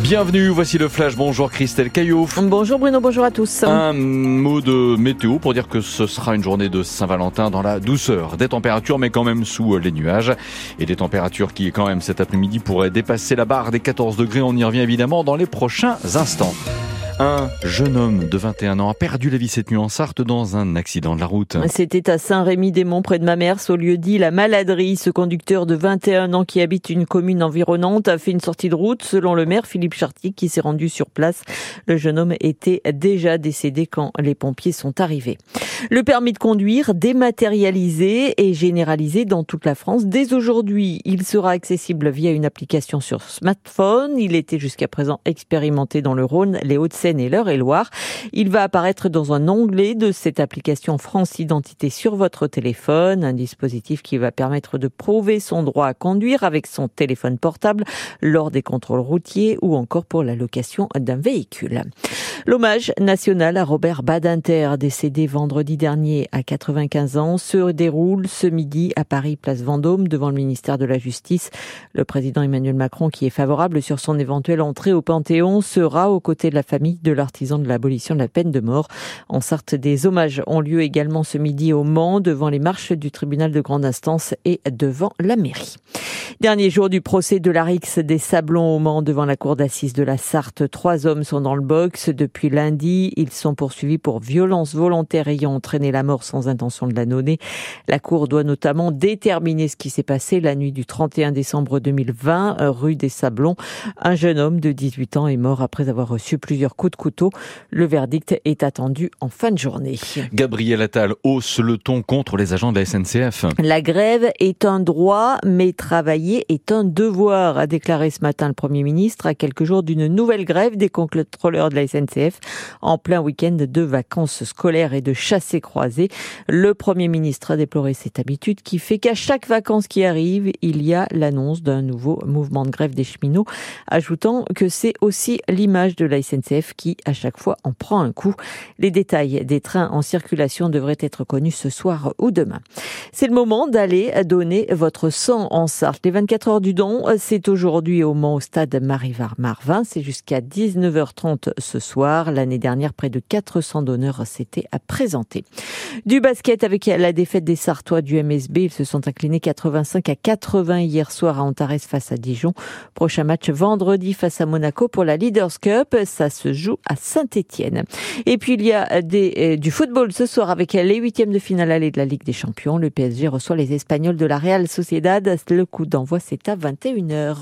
Bienvenue, voici le flash. Bonjour Christelle Caillot. Bonjour Bruno, bonjour à tous. Un mot de météo pour dire que ce sera une journée de Saint-Valentin dans la douceur. Des températures, mais quand même sous les nuages. Et des températures qui, quand même, cet après-midi pourraient dépasser la barre des 14 degrés. On y revient évidemment dans les prochains instants. Un jeune homme de 21 ans a perdu la vie cette nuit en Sarthe dans un accident de la route. C'était à Saint-Rémy-des-Monts, près de Mamers, au lieu dit La Maladerie. Ce conducteur de 21 ans qui habite une commune environnante a fait une sortie de route. Selon le maire Philippe Chartier qui s'est rendu sur place, le jeune homme était déjà décédé quand les pompiers sont arrivés. Le permis de conduire dématérialisé et généralisé dans toute la France. Dès aujourd'hui, il sera accessible via une application sur smartphone. Il était jusqu'à présent expérimenté dans le Rhône, les Hauts-de-Seine et l'Eure-et-Loire. Il va apparaître dans un onglet de cette application France Identité sur votre téléphone, un dispositif qui va permettre de prouver son droit à conduire avec son téléphone portable lors des contrôles routiers ou encore pour la location d'un véhicule. L'hommage national à Robert Badinter, décédé vendredi dernier à 95 ans, se déroule ce midi à Paris, place Vendôme, devant le ministère de la Justice. Le président Emmanuel Macron, qui est favorable sur son éventuelle entrée au Panthéon, sera aux côtés de la famille de l'artisan de l'abolition de la peine de mort. En Sarthe, des hommages ont lieu également ce midi au Mans, devant les marches du tribunal de grande instance et devant la mairie. Dernier jour du procès de l'Arix des Sablons au Mans devant la cour d'assises de la Sarthe. Trois hommes sont dans le box depuis lundi. Ils sont poursuivis pour violence volontaire ayant entraîné la mort sans intention de la donner. La cour doit notamment déterminer ce qui s'est passé la nuit du 31 décembre 2020, rue des Sablons. Un jeune homme de 18 ans est mort après avoir reçu plusieurs coups de couteau. Le verdict est attendu en fin de journée. Gabriel Attal hausse le ton contre les agents de la SNCF. La grève est un droit, mais travailler est un devoir, a déclaré ce matin le Premier ministre à quelques jours d'une nouvelle grève des contrôleurs de la SNCF en plein week-end de vacances scolaires et de chassés croisés. Le Premier ministre a déploré cette habitude qui fait qu'à chaque vacances qui arrive, il y a l'annonce d'un nouveau mouvement de grève des cheminots, ajoutant que c'est aussi l'image de la SNCF qui, à chaque fois, en prend un coup. Les détails des trains en circulation devraient être connus ce soir ou demain. C'est le moment d'aller donner votre sang en Sarthe. Les 24 heures du don, c'est aujourd'hui au Mans au stade Marivar-Marvin. C'est jusqu'à 19h30 ce soir. L'année dernière, près de 400 donneurs s'étaient à présenter. Du basket avec la défaite des Sartois du MSB. Ils se sont inclinés 85 à 80 hier soir à Antares face à Dijon. Prochain match vendredi face à Monaco pour la Leaders Cup. Ça se joue à Saint-Étienne. Et puis il y a des, euh, du football ce soir avec les huitièmes de finale allée de la Ligue des Champions. Le PSG reçoit les Espagnols de la Real Sociedad. Le coup d'envoi c'est à 21h.